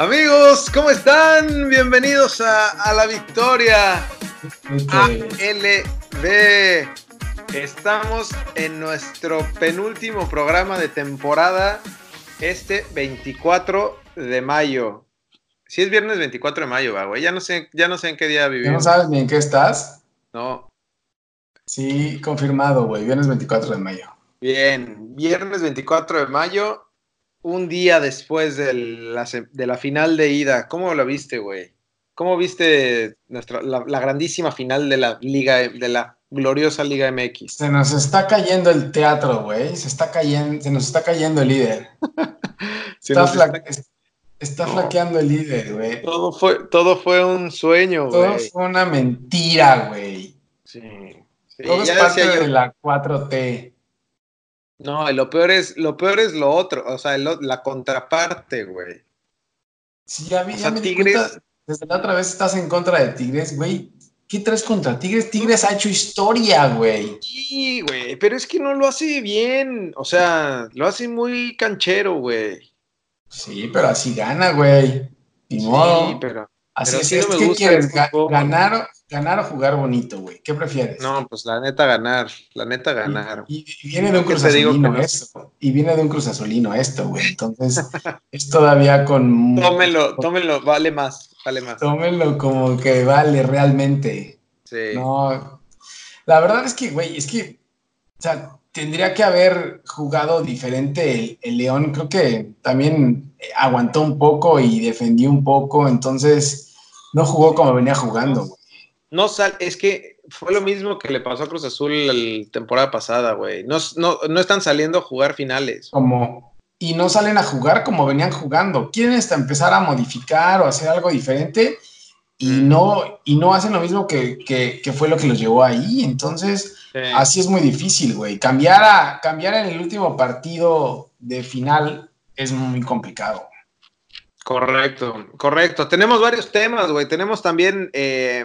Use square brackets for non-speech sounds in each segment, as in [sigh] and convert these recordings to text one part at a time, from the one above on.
Amigos, ¿cómo están? Bienvenidos a, la victoria ALB. Estamos en nuestro penúltimo programa de temporada, este 24 de mayo. Si es viernes 24 de mayo, güey. Ya no sé, ya no sé en qué día vivimos. no sabes ni en qué estás? No. Sí, confirmado, güey. Viernes 24 de mayo. Bien, viernes 24 de mayo un día después de la, final de ida, ¿cómo lo viste, güey? ¿Cómo viste nuestra, la, grandísima final de la Liga, de la gloriosa Liga MX? Se nos está cayendo el teatro, güey. Se está cayendo, se nos está cayendo el líder. [laughs] está, flaqueando el líder, güey. Todo fue, todo fue un sueño, güey. Todo fue una mentira, güey. Sí. todo es parte de la 4T. No, lo peor es, lo peor es lo otro, o sea, la contraparte, güey. Sí, ya vi, ya Tigres. desde la otra vez estás en contra de Tigres, güey. ¿Qué traes contra Tigres? Tigres ha hecho historia, güey. Sí, güey, pero es que no lo hace bien. O sea, lo hace muy canchero, güey. Sí, pero así gana, güey. sí, pero. Así es, ¿qué quieres? ¿Ganar, ¿Ganar o jugar bonito, güey? ¿Qué prefieres? No, pues la neta ganar, la neta ganar. Y, viene de un Cruz Azulino esto, y viene de un Cruz Azulino esto, güey. Entonces, [laughs] es todavía con... Tómelo, tómelo, vale más, vale más. Tómelo como que vale realmente. Sí. No, la verdad es que, güey, es que, o sea, tendría que haber jugado diferente el, el León. Creo que también aguantó un poco y defendió un poco, entonces no jugó como venía jugando, güey no sal, es que fue lo mismo que le pasó a Cruz Azul la temporada pasada, güey. No, no, están saliendo a jugar finales. Como, y no salen a jugar como venían jugando. Quieren hasta empezar a modificar o hacer algo diferente y mm. no, y no hacen lo mismo que, fue lo que los llevó ahí. Entonces, así es muy difícil, güey. Cambiar, a, cambiar en el último partido de final es muy complicado. Correcto, correcto. Tenemos varios temas, güey. Tenemos también eh,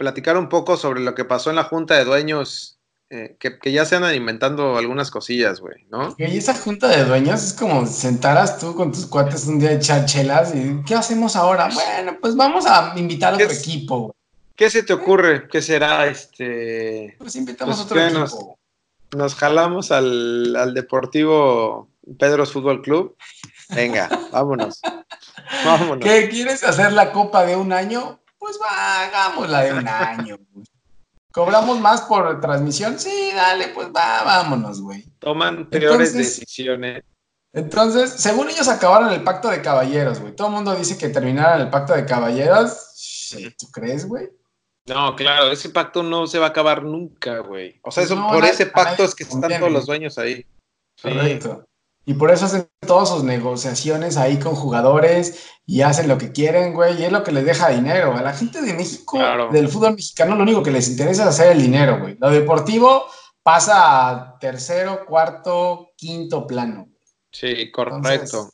platicar un poco sobre lo que pasó en la junta de dueños, eh, que, ya se andan inventando algunas cosillas, güey, ¿no? Y esa junta de dueños es como sentaras tú con tus cuates un día de echar chelas y ¿qué hacemos ahora? Bueno, pues vamos a invitar a otro equipo. ¿Qué se te ocurre? ¿Qué será este? Pues invitamos a otro equipo. Nos, jalamos al, al Deportivo Pedro's Fútbol Club. Venga, vámonos. [laughs] vámonos. ¿Qué quieres hacer la copa de un año? Pues va, hagamos la de un año. ¿Cobramos más por transmisión? Sí, dale, pues va, vámonos, güey. Toman peores decisiones. Entonces, según ellos acabaron el pacto de caballeros, güey. Todo el mundo dice que terminaron el pacto de caballeros. ¿Tú crees, güey? No, claro, ese pacto no se va a acabar nunca, güey. O sea, eso, por ese pacto es que están todos los dueños ahí. Correcto. Y por eso hacen todas sus negociaciones ahí con jugadores y hacen lo que quieren, güey, y es lo que les deja dinero. A la gente de México, del fútbol mexicano, lo único que les interesa es hacer el dinero, güey. Lo deportivo pasa a tercero, cuarto, quinto plano. Sí, correcto.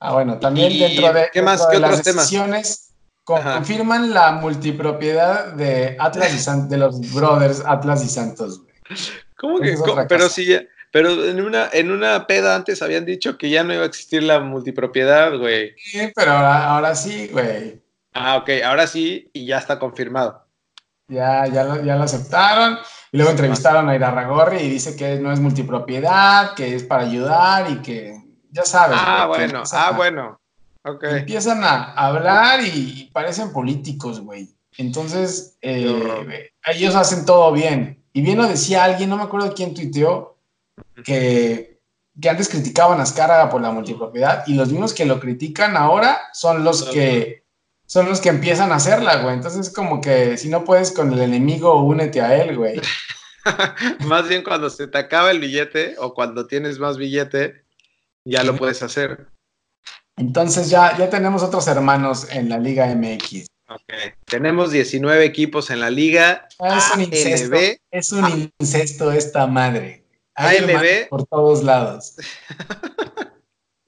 ah, bueno, también dentro de, ¿qué más, las decisiones confirman la multipropiedad de Atlas y Santos, de los brothers Atlas y Santos, güey. [laughs] ¿Cómo que? pero si ya, pero en una, en una peda antes habían dicho que ya no iba a existir la multipropiedad, güey. Sí, pero ahora, sí, güey. Ah, ok, ahora sí y ya está confirmado. Ya, ya, lo, ya lo aceptaron. Y luego entrevistaron a Irarragorri y dice que no es multipropiedad, que es para ayudar y que ya sabes. Ah, bueno, ah, bueno. Okay. Empiezan a hablar y, parecen políticos, güey. Entonces, eh, ellos hacen todo bien. Y bien lo decía alguien, no me acuerdo quién tuiteó, que, antes criticaban a Azcárraga por la multipropiedad y los mismos que lo critican ahora son los que son los que empiezan a hacerla, güey. Entonces, como que si no puedes con el enemigo, únete a él, güey. [laughs] más bien cuando se te acaba el billete o cuando tienes más billete, ya lo puedes hacer. Entonces ya, ya tenemos otros hermanos en la Liga MX. Tenemos 19 equipos en la liga. Ah, es un incesto, es un incesto esta madre. AMB. Por todos lados.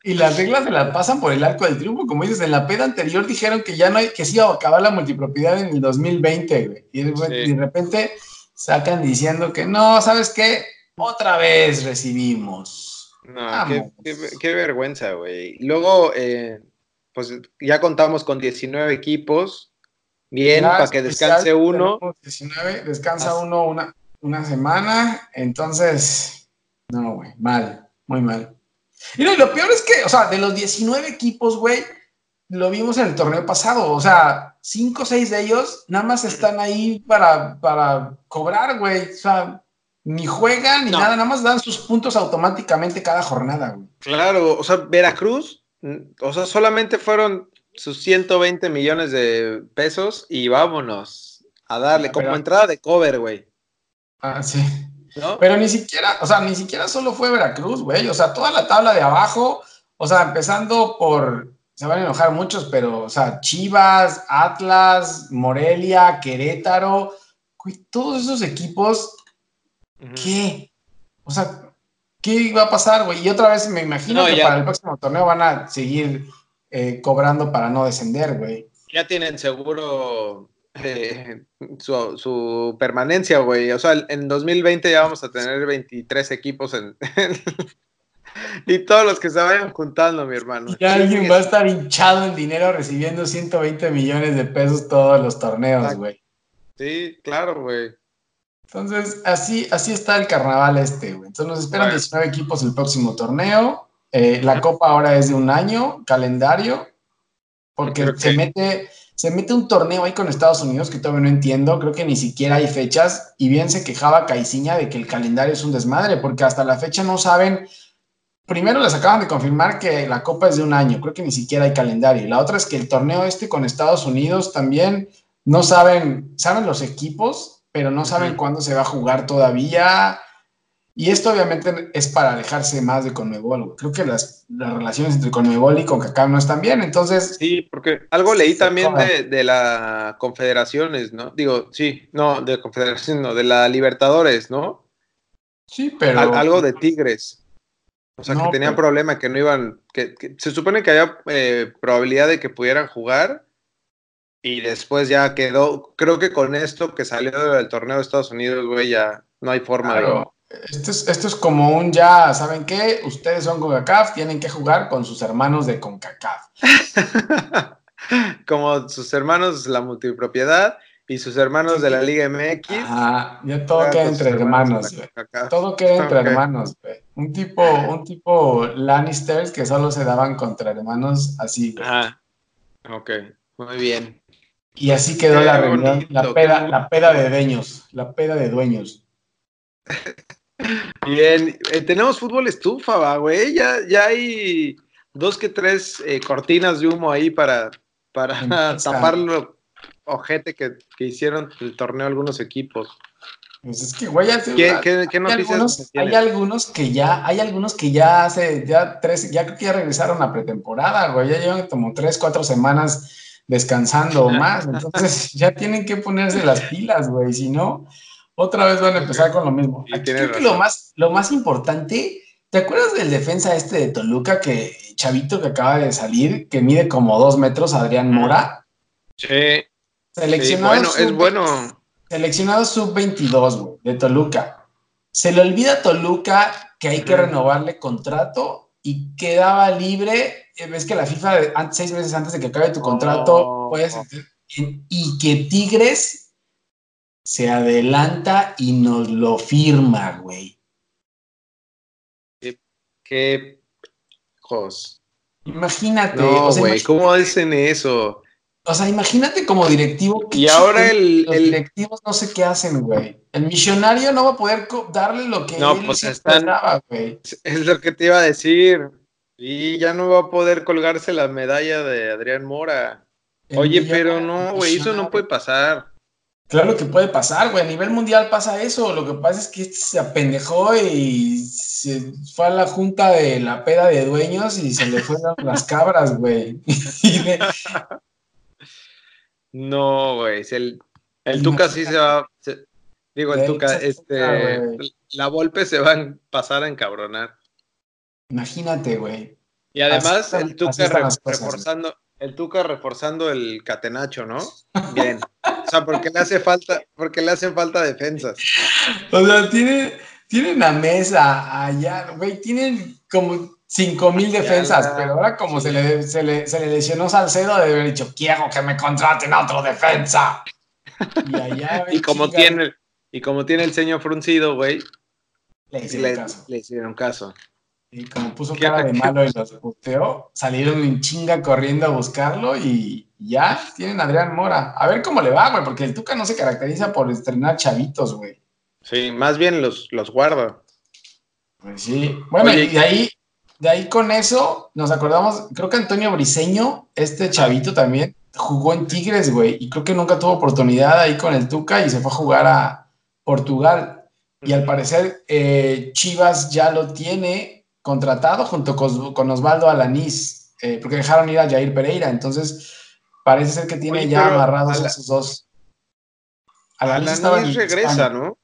y las reglas se las pasan por el arco del triunfo. Como dices, en la peda anterior dijeron que ya no hay, que sí iba a acabar la multipropiedad en el 2020, güey. Y, de repente sacan diciendo que no, ¿sabes qué? Otra vez recibimos. No, qué, vergüenza, güey. Luego, eh, pues ya contamos con 19 equipos. Bien, para que descanse uno. 19, descansa uno una, una semana. Entonces, no, güey, mal, muy mal. Y lo peor es que, o sea, de los 19 equipos, güey, lo vimos en el torneo pasado. O sea, 5 o 6 de ellos nada más están ahí para, para cobrar, güey. O sea, ni juegan ni nada, nada más dan sus puntos automáticamente cada jornada, güey. Claro, o sea, Veracruz, o sea, solamente fueron sus 120 millones de pesos y vámonos a darle como entrada de cover, güey. Ah, sí. Pero ni siquiera, o sea, ni siquiera solo fue Veracruz, güey. O sea, toda la tabla de abajo, o sea, empezando por, se van a enojar muchos, pero, o sea, Chivas, Atlas, Morelia, Querétaro, güey, todos esos equipos, ¿qué? O sea, ¿qué iba a pasar, güey? Y otra vez me imagino que para el próximo torneo van a seguir eh, cobrando para no descender, güey. Ya tienen seguro eh, [laughs] su, permanencia, güey. O sea, en 2020 ya vamos a tener 23 equipos [laughs] en, y todos los que se vayan juntando, mi hermano. Y alguien va a estar hinchado en dinero recibiendo 120 millones de pesos todos los torneos, güey. Sí, claro, güey. Entonces, así, así está el carnaval este, güey. Entonces nos esperan 19 equipos el próximo torneo. Eh, la copa ahora es de un año, calendario, porque se mete se mete un torneo ahí con Estados Unidos que todavía no entiendo, creo que ni siquiera hay fechas, y bien se quejaba Caiciña de que el calendario es un desmadre, porque hasta la fecha no saben, primero les acaban de confirmar que la Copa es de un año, creo que ni siquiera hay calendario, y la otra es que el torneo este con Estados Unidos también no saben, saben los equipos, pero no saben cuándo se va a jugar todavía, y esto obviamente es para alejarse más de Conmebol. Creo que las, relaciones entre Conmebol y CONCACAF no están bien, entonces... Sí, porque algo leí también de, de, la Confederaciones, ¿no? Digo, sí, no, de Confederación, no, de la Libertadores, ¿no? Sí, pero... algo de Tigres. O sea, que tenían problema, que no iban... Que, se supone que había eh, probabilidad de que pudieran jugar y después ya quedó... Creo que con esto que salió del torneo de Estados Unidos, güey, ya no hay forma de esto es, esto es como un ya, ¿saben qué? Ustedes son CONCACAF, tienen que jugar con sus hermanos de CONCACAF. [laughs] como sus hermanos la multipropiedad y sus hermanos de la Liga MX. Ah, ya todo queda entre hermanos, Todo queda entre hermanos, güey. Un tipo, un tipo Lannisters que solo se daban contra hermanos así. Ah, ok, muy bien. Y así quedó la reunión, la peda, la peda de dueños, la peda de dueños. [laughs] Bien, eh, tenemos fútbol estufa, güey. Ya, ya hay dos que tres eh, cortinas de humo ahí para, para [laughs] tapar lo ojete que, hicieron el torneo algunos equipos. Pues es que, güey, ¿Qué, noticias hay, algunos, que ya, hay algunos que ya hace, ya tres, ya creo que ya regresaron a pretemporada, güey. Ya llevan como tres, cuatro semanas descansando o [laughs] más. Entonces ya tienen que ponerse las pilas, güey. Si no, otra vez van a empezar con lo mismo. creo que lo más, lo más importante, ¿te acuerdas del defensa este de Toluca que Chavito que acaba de salir, que mide como dos metros, Adrián Mora? Sí. Seleccionado bueno, es bueno. Seleccionado sub-22, de Toluca. Se le olvida a Toluca que hay que renovarle contrato y quedaba libre. Eh, ves que la FIFA, seis meses antes de que acabe tu contrato, puedes. Y que Tigres se adelanta y nos lo firma, güey. Qué, qué jos. Imagínate. No, güey, ¿cómo hacen eso? O sea, imagínate como directivo. y ahora el, los directivos no sé qué hacen, güey. El millonario no va a poder darle lo que no, él pues güey. Es lo que te iba a decir. Y ya no va a poder colgarse la medalla de Adrián Mora. Oye, pero no, güey, eso no puede pasar. Claro que puede pasar, güey. A nivel mundial pasa eso. Lo que pasa es que este se apendejó y se fue a la junta de la peda de dueños y se le fueron las cabras, güey. [laughs] no, güey. El, el Tuca sí se va. digo, el Tuca, este. La Volpe se va a pasar a encabronar. Imagínate, güey. Y además, el Tuca reforzando, el Tuca reforzando el catenacho, ¿no? Bien. [laughs] O sea, porque le hace falta, porque le hacen falta defensas. O sea, tiene, tienen a Mesa, allá, güey, tienen como cinco mil defensas, pero ahora como se, le, se, le, se, le, lesionó Salcedo, de haber dicho, quiero que me contraten a otro defensa. Y allá, [laughs] y como tiene, y como tiene el ceño fruncido, güey, le hicieron caso. Le hicieron caso. Y como puso cara de malo y los puteó, salieron en chinga corriendo a buscarlo y ya tienen a Adrián Mora. A ver cómo le va, güey, porque el Tuca no se caracteriza por estrenar chavitos, güey. Sí, más bien los, los guarda. Pues sí. Bueno, y de ahí, de ahí con eso nos acordamos, creo que Antonio Briseño, este chavito también, jugó en Tigres, güey, y creo que nunca tuvo oportunidad ahí con el Tuca y se fue a jugar a Portugal. Y al parecer eh, Chivas ya lo tiene contratado junto con, Osvaldo Alanís, eh, porque dejaron ir a Jair Pereira. Entonces, parece ser que tiene ya amarrados a esos dos. Alanís, regresa, ¿no?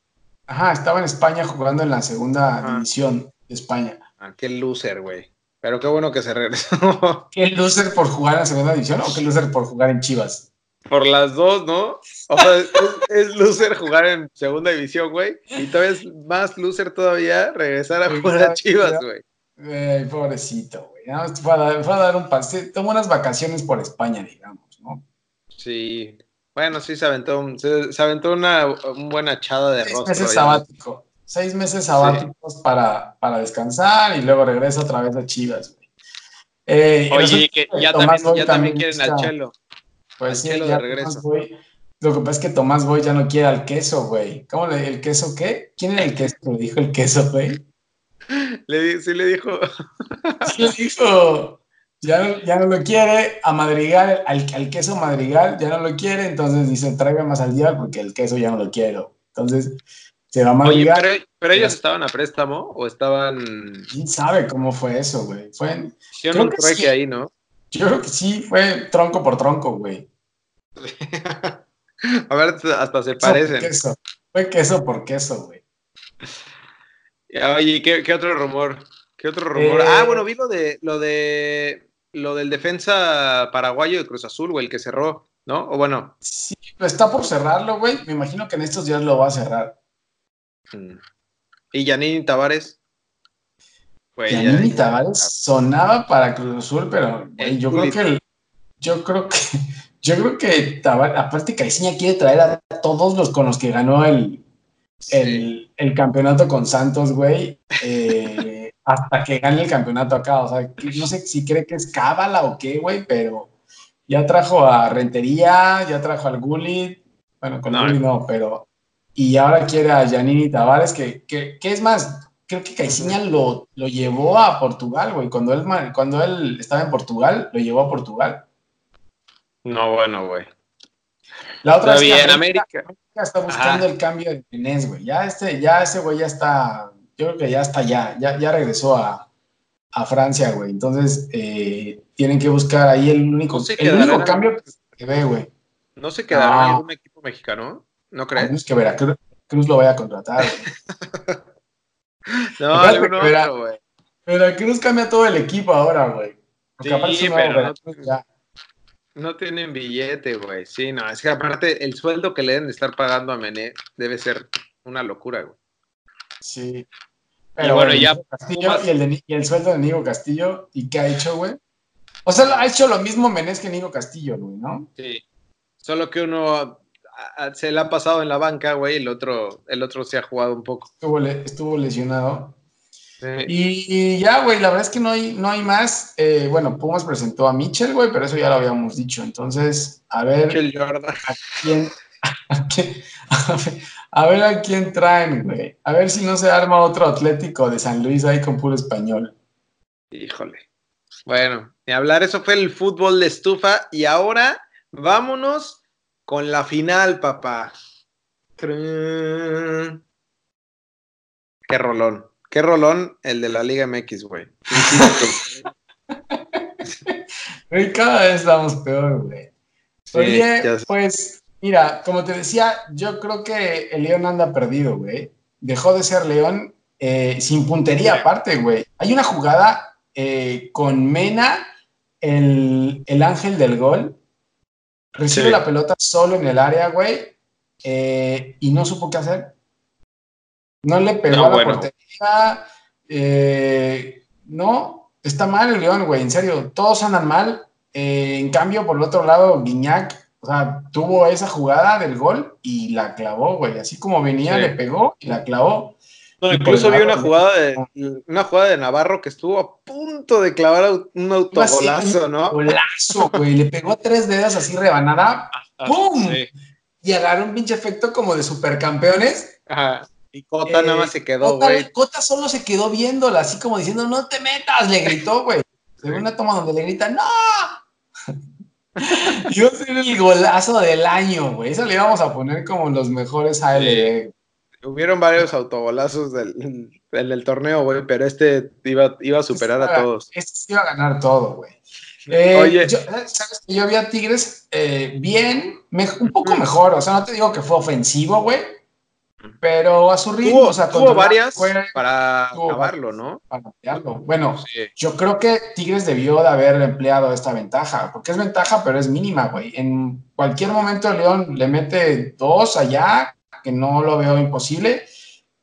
Ajá, estaba en España jugando en la segunda división de España. Ah, qué loser, güey. Pero qué bueno que se regresó. [laughs] ¿Qué loser por jugar en la segunda división o qué loser por jugar en Chivas? Por las dos, ¿no? O sea, es, loser jugar en segunda división, güey. Y todavía es más loser todavía regresar a jugar a Chivas, güey. pobrecito, güey. fue, a dar, un pase. Tomó unas vacaciones por España, digamos. Sí, bueno, sí, se aventó, se, aventó una, buena echada de Seis meses sabático. Seis meses sabáticos para, para, descansar y luego regresa otra vez a Chivas. Eh, Oye, que ya, también, ya también, quieren al Chelo. Pues sí, ya regreso. lo que pasa es que Tomás Boy ya no quiere al queso, güey. ¿Cómo le el queso qué? ¿Quién era el queso? Le dijo el queso, güey. [laughs] Le, sí le dijo. Sí le dijo ya, no lo quiere, a Madrigal, al, queso Madrigal ya no lo quiere, entonces dice, tráigame más al día porque el queso ya no lo quiero. Entonces, se va a Madrigal. Oye, pero, ellos estaban a préstamo o estaban... ¿Quién sabe cómo fue eso, güey? Fue... Yo creo que sí. ahí, ¿no? Yo creo que sí, fue tronco por tronco, güey. [laughs] a ver, hasta se parecen. Queso. Fue queso por queso, güey. Oye, ¿qué, ¿qué, otro rumor? ¿Qué otro rumor? ah, eh, bueno, vi lo de lo de lo del defensa paraguayo de Cruz Azul, güey, el que cerró, ¿no? O bueno. Sí, está por cerrarlo, güey. Me imagino que en estos días lo va a cerrar. Mm. ¿Y Yanini Tavares? Yanini Tavares sonaba para Cruz Azul, pero yo creo que yo creo que yo creo que Tavares, aparte Caixinha quiere traer a todos los con los que ganó el, el, el campeonato con Santos, güey. [laughs] Eh, hasta que gane el campeonato acá. O sea, no sé si cree que es cábala o qué, güey, pero ya trajo a Rentería, ya trajo al Gullit. Bueno, con no, Gullit no, pero. Y ahora quiere a Janini Tavares, que, que, es más, creo que Caixinha lo, lo llevó a Portugal, güey. Cuando él, cuando él estaba en Portugal, lo llevó a Portugal. No, bueno, güey. La otra es que América, está buscando el cambio de Inés, güey. Ya este, ya ese güey ya está yo creo que ya está ya, ya, regresó a, Francia, güey. Entonces, eh, tienen que buscar ahí el único, el único cambio que ve, güey. ¿No se quedará en algún equipo mexicano? ¿No crees? No es que Veracruz Cruz lo vaya a contratar. [laughs] no, algún otro, güey. Veracruz cambia todo el equipo ahora, güey. Sí, pero no, no, tienen billete, güey. Sí, no, es que aparte el sueldo que le deben de estar pagando a Mené debe ser una locura, güey. Sí, y bueno, ya. y, el sueldo de Nico Castillo, ¿y qué ha hecho, güey? O sea, ha hecho lo mismo Menés que Nico Castillo, güey, ¿no? Sí. Solo que uno se le ha pasado en la banca, güey, el otro, el otro se ha jugado un poco. Estuvo, lesionado. Y, ya, güey, la verdad es que no hay, no hay más. Eh, bueno, Pumas presentó a Mitchell, güey, pero eso ya lo habíamos dicho. Entonces, a ver. Mitchell Jordan. ¿A quién, [laughs] a quién, a ver, a ver a quién traen, güey. A ver si no se arma otro Atlético de San Luis ahí con puro español. Híjole. Bueno, ni hablar, eso fue el fútbol de estufa. Y ahora vámonos con la final, papá. Qué rolón. Qué rolón el de la Liga MX, [laughs] güey. cada vez estamos peor, güey. Oye, pues Mira, como te decía, yo creo que el León anda perdido, güey. Dejó de ser León eh, sin puntería aparte, güey. Hay una jugada eh, con Mena, el, ángel del gol. Recibe la pelota solo en el área, güey. Eh, y no supo qué hacer. No le pegó a la portería. Eh, no, está mal el León, güey, en serio. Todos andan mal. En cambio, por el otro lado, Guiñac, o sea, tuvo esa jugada del gol y la clavó, güey. Así como venía, le pegó y la clavó. incluso vi una jugada de una jugada de Navarro que estuvo a punto de clavar un autogolazo, ¿no? Golazo, güey. Le pegó tres dedos así rebanada. [laughs] Ah, ¡Pum! Y agarró un pinche efecto como de supercampeones. Ajá. Y Cota nada más se quedó, güey. Cota, solo se quedó viéndola, así como diciendo, no te metas, le gritó, güey. Se una toma donde le grita, ¡no! [laughs] Yo soy el golazo del año, güey. Eso le íbamos a poner como los mejores ALB. Hubieron varios autogolazos del, del, torneo, güey, pero este iba, iba a superar a todos. Este iba a ganar todo, güey. Eh, Oye. Yo, ¿sabes que yo vi a Tigres eh, bien, un poco mejor. O sea, no te digo que fue ofensivo, güey pero a su ritmo, o sea, tuvo varias para acabarlo, ¿no? Para ampliarlo. Bueno, yo creo que Tigres debió de haber empleado esta ventaja, porque es ventaja, pero es mínima, güey. En cualquier momento León le mete dos allá, que no lo veo imposible,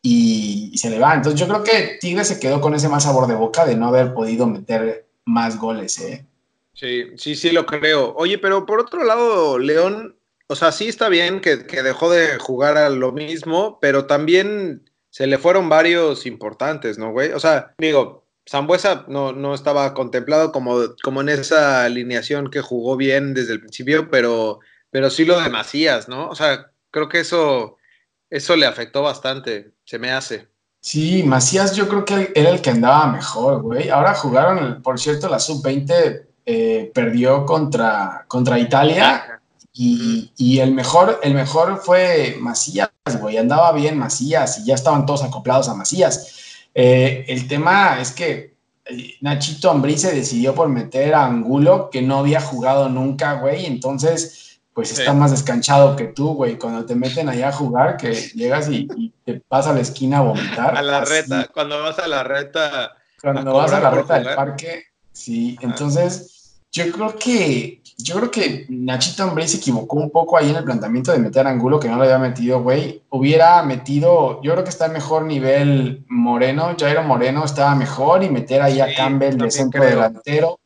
y, se le va. Entonces yo creo que Tigres se quedó con ese más sabor de boca de no haber podido meter más goles, ¿eh? Sí, sí, sí lo creo. Oye, pero por otro lado, León o sea, sí está bien que, dejó de jugar a lo mismo, pero también se le fueron varios importantes, ¿no, güey? O sea, digo, Zambuesa no, no estaba contemplado como, como en esa alineación que jugó bien desde el principio, pero, pero sí lo de Macías, ¿no? O sea, creo que eso, eso le afectó bastante, se me hace. Sí, Macías yo creo que era el que andaba mejor, güey. Ahora jugaron, por cierto, la sub-20 eh, perdió contra, contra Italia y, el, mejor, el mejor fue Macías, güey. Andaba bien Macías y ya estaban todos acoplados a Macías. Eh, el tema es que eh, Nachito Ambrí se decidió por meter a Angulo, que no había jugado nunca, güey. Entonces, pues está más descanchado que tú, güey. Cuando te meten allá a jugar, que llegas y, te vas a la esquina a vomitar. A la reta, cuando vas a la reta. Cuando vas a la reta del parque, sí. Entonces yo creo que, yo creo que Nachito Ambrey se equivocó un poco ahí en el planteamiento de meter a Angulo, que no lo había metido, güey. Hubiera metido, yo creo que está en mejor nivel Moreno, Jairo Moreno estaba mejor y meter ahí a Campbell de centro delantero.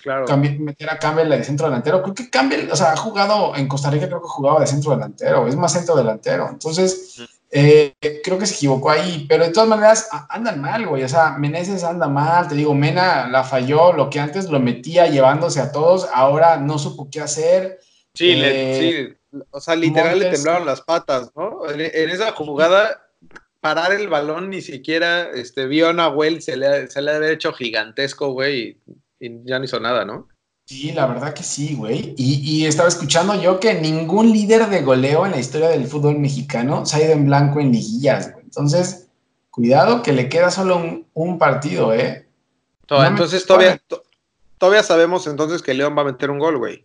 Claro. meter a Campbell de centro delantero. Creo que Campbell, o sea, ha jugado en Costa Rica, creo que jugaba de centro delantero, es más centro delantero. Entonces, eh, creo que se equivocó ahí, pero de todas maneras andan mal, güey. O sea, Meneses anda mal, te digo, Mena la falló, lo que antes lo metía llevándose a todos, ahora no supo qué hacer. Sí, eh, sí. o sea, literal le temblaron las patas, ¿no? En, esa jugada, parar el balón ni siquiera este, vio a Nahuel, se le, se le había hecho gigantesco, güey, y, y ya no hizo nada, ¿no? Sí, la verdad que sí, güey. Y, estaba escuchando yo que ningún líder de goleo en la historia del fútbol mexicano se ha ido en blanco en liguillas, güey. Entonces, cuidado que le queda solo un, partido, ¿eh? entonces todavía, todavía sabemos entonces que León va a meter un gol, güey.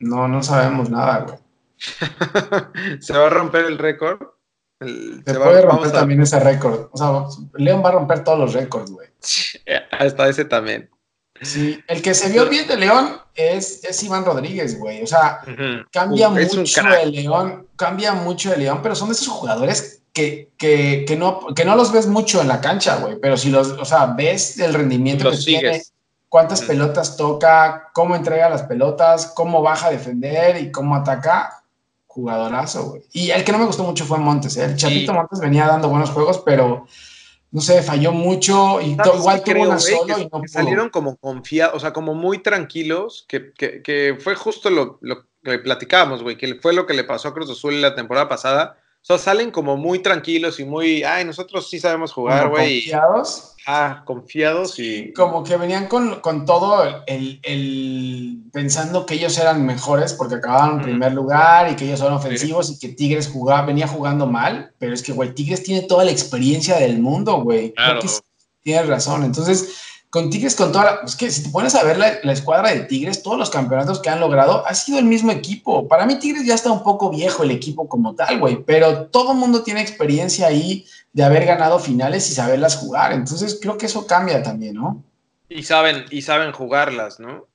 No, no sabemos nada, güey. [laughs] ¿Se va a romper el récord? se, puede romper también ese récord. O sea, León va a romper todos los récords, güey. [laughs] Hasta ese también. Sí, el que se vio bien de León es, es Iván Rodríguez, güey. O sea, cambia mucho el León, cambia mucho el León, pero son de esos jugadores que, que, que, no, que no los ves mucho en la cancha, güey. Pero si los, o sea, ves el rendimiento que tiene, cuántas pelotas toca, cómo entrega las pelotas, cómo baja a defender y cómo ataca, jugadorazo, güey. Y el que no me gustó mucho fue Montes, ¿eh? El Chatito Montes venía dando buenos juegos, pero no sé, falló mucho y igual tuvo una solo y no Salieron como confiados, o sea, como muy tranquilos, que, que, que fue justo lo, lo, que platicábamos, güey, que fue lo que le pasó a Cruz Azul la temporada pasada. Sea, salen como muy tranquilos y muy, ay, nosotros sí sabemos jugar, güey. Confiados. Ah, confiados y... Como que venían con, todo el, pensando que ellos eran mejores porque acababan en primer lugar y que ellos son ofensivos y que Tigres jugaba, venía jugando mal, pero es que, güey, Tigres tiene toda la experiencia del mundo, güey. Claro. Tienes razón. Entonces, con Tigres, con toda la... Es que si te pones a ver la, escuadra de Tigres, todos los campeonatos que han logrado, ha sido el mismo equipo. Para mí Tigres ya está un poco viejo el equipo como tal, güey, pero todo el mundo tiene experiencia ahí de haber ganado finales y saberlas jugar. Entonces creo que eso cambia también, ¿no? Y saben, y saben jugarlas, ¿no?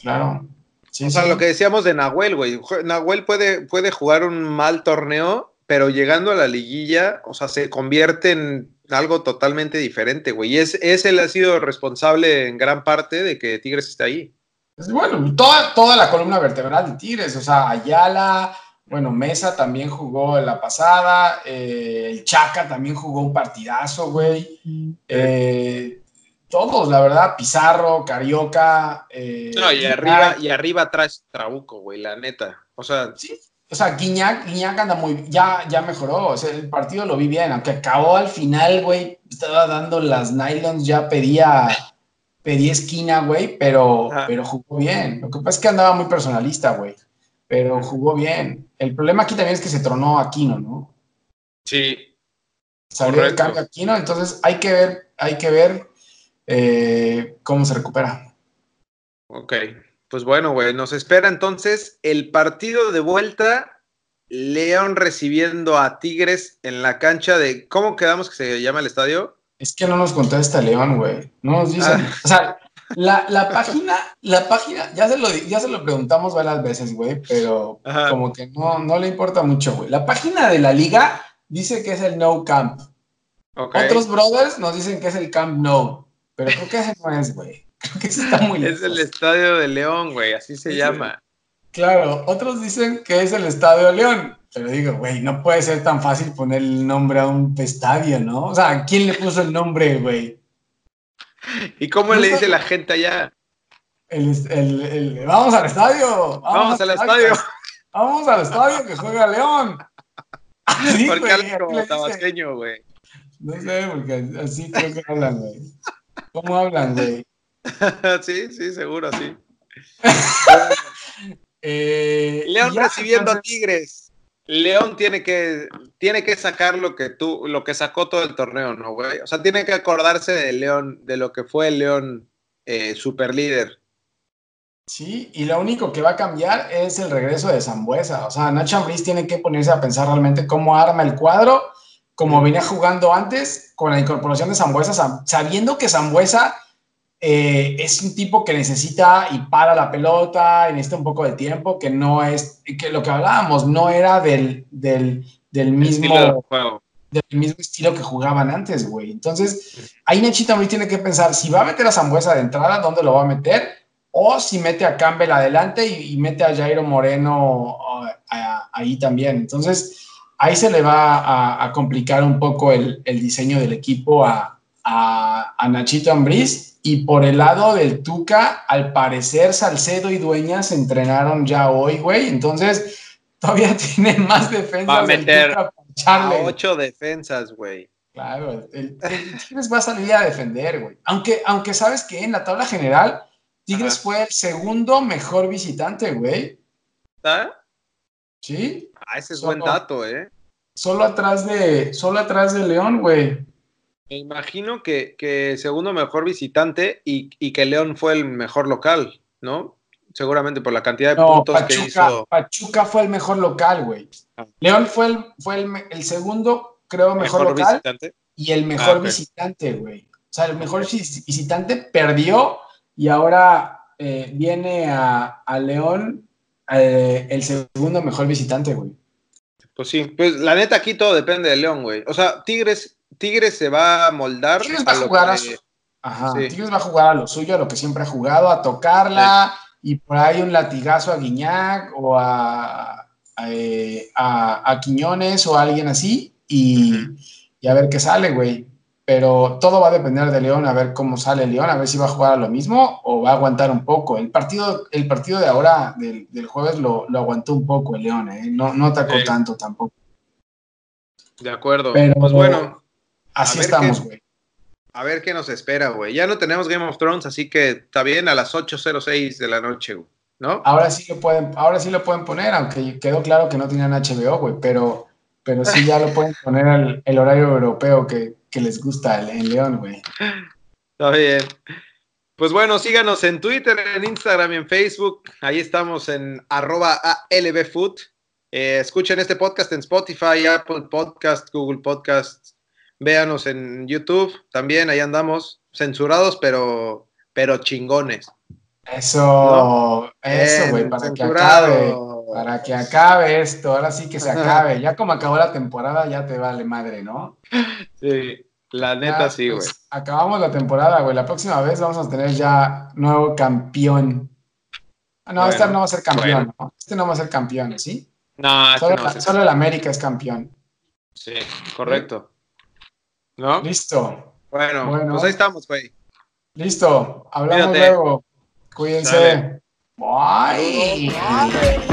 Claro. o sea, lo que decíamos de Nahuel, güey. Nahuel puede, puede jugar un mal torneo, pero llegando a la liguilla, o sea, se convierte en algo totalmente diferente, güey. Y es, ese él ha sido responsable en gran parte de que Tigres esté ahí. Pues bueno, toda, toda la columna vertebral de Tigres, o sea, Ayala, bueno, Mesa también jugó en la pasada, eh, el Chaca también jugó un partidazo, güey. Eh, todos, la verdad, Pizarro, Carioca. Eh, no, y arriba, y arriba atrás Trabuco, güey, la neta. O sea. Sí, o sea, Guiñac, Guiñac anda muy. Ya, ya mejoró. O sea, el partido lo vi bien, aunque acabó al final, güey. Estaba dando las nylons, ya pedía, pedía esquina, güey, pero, pero jugó bien. Lo que pasa es que andaba muy personalista, güey. Pero jugó bien. El problema aquí también es que se tronó Aquino, ¿no? Sí. Salió el cambio Aquino, entonces hay que ver, hay que ver eh, cómo se recupera. Ok, pues bueno, güey, nos espera entonces el partido de vuelta, León recibiendo a Tigres en la cancha de, ¿cómo quedamos que se llama el estadio? Es que no nos contesta León, güey, no nos dice, ah. o sea, la, página, la página, ya se lo, ya se lo preguntamos varias veces, güey, pero como que no, no le importa mucho, güey. La página de la liga dice que es el No Camp. Otros brothers nos dicen que es el Camp No. Pero creo que ese no es, güey. Creo que está muy Es el Estadio de León, güey, así se llama. Claro, otros dicen que es el Estadio de León. Pero digo, güey, no puede ser tan fácil poner el nombre a un estadio, ¿no? O sea, ¿quién le puso el nombre, güey? [laughs] ¿Y cómo le dice la gente allá? El, el, el, vamos al estadio. Vamos, al estadio. Vamos al estadio que juega León. ¿Por qué hablan como tabasqueño, güey? No sé, porque así creo que hablan, güey. ¿Cómo hablan, güey? [laughs] sí, sí, seguro, sí. [laughs] Eh, León recibiendo a Tigres. León tiene que, tiene que sacar lo que tú, lo que sacó todo el torneo, ¿no, güey? O sea, tiene que acordarse de León, de lo que fue el León eh, super líder. Sí, y lo único que va a cambiar es el regreso de Zambuesa. O sea, Nacho Ambriz tiene que ponerse a pensar realmente cómo arma el cuadro como venía jugando antes, con la incorporación de Zambuesa, sabiendo que Zambuesa eh, es un tipo que necesita y para la pelota, y necesita un poco de tiempo, que no es, que lo que hablábamos no era del, del, del mismo, del mismo estilo que jugaban antes, güey. Entonces, ahí Nachita también tiene que pensar, si va a meter a Zambuesa de entrada, ¿dónde lo va a meter? O si mete a Campbell adelante y, mete a Jairo Moreno ahí también. Entonces, ahí se le va a, complicar un poco el, diseño del equipo a, a, Nachito Ambriz. Y por el lado del Tuca, al parecer Salcedo y Dueñas entrenaron ya hoy, güey. Entonces, [laughs] todavía tiene más defensas. Va a meter a ocho defensas, güey. Claro, el, Tigres va a salir a defender, güey. Aunque, aunque sabes que en la tabla general, Tigres fue el segundo mejor visitante, güey. ¿Está? Sí. Ah, ese es buen dato, ¿eh? Solo atrás de, solo atrás de León, güey. Me imagino que, que, segundo mejor visitante y, y, que León fue el mejor local, ¿no? Seguramente por la cantidad de puntos que hizo. Pachuca fue el mejor local, güey. Ah. León fue el, fue el, el segundo, creo, mejor, local. Visitante? Y el mejor ah, visitante, güey. O sea, el mejor visitante perdió y ahora eh, viene a, a León eh, el segundo mejor visitante, güey. Pues sí, pues la neta aquí todo depende de León, güey. O sea, Tigres, Tigres se va a moldar. Tigres va a, jugar a su... Ajá, Tigres va a jugar a lo suyo, a lo que siempre ha jugado, a tocarla y por ahí un latigazo a Guiñac o a, a, eh, Quiñones o a alguien así y, y a ver qué sale, güey pero todo va a depender de León, a ver cómo sale León, a ver si va a jugar a lo mismo o va a aguantar un poco. El partido, el partido de ahora, del, jueves, lo, aguantó un poco el León, ¿eh? no, no atacó tanto tampoco. De acuerdo. Pero pues bueno, así estamos, güey. A ver qué nos espera, güey. Ya no tenemos Game of Thrones, así que está bien a las 8.06 de la noche, ¿no? Ahora sí lo pueden, ahora sí lo pueden poner, aunque quedó claro que no tenían HBO, güey, pero, pero sí ya lo pueden poner el, el horario europeo que, que les gusta el, León, güey. Está bien. Pues bueno, síganos en Twitter, en Instagram y en Facebook. Ahí estamos en arroba ALBFood. Eh, escuchen este podcast en Spotify, Apple Podcast, Google Podcast. Véanos en YouTube. También ahí andamos censurados, pero, pero chingones. Eso, eso, güey, para que acabe Para que acabe esto, ahora sí que se acabe. Ya como acabó la temporada, ya te vale madre, ¿no? Sí, la neta sí, güey. Pues, acabamos la temporada, güey. La próxima vez vamos a tener ya nuevo campeón. Ah, no, este no va a ser campeón, ¿no? Este no va a ser campeón, ¿sí? No, este solo, no va a ser solo el América es campeón. Sí, correcto. ¿No? Listo. Bueno, pues ahí estamos, güey. Listo. Hablamos luego. Cuídense. Bye. Bye.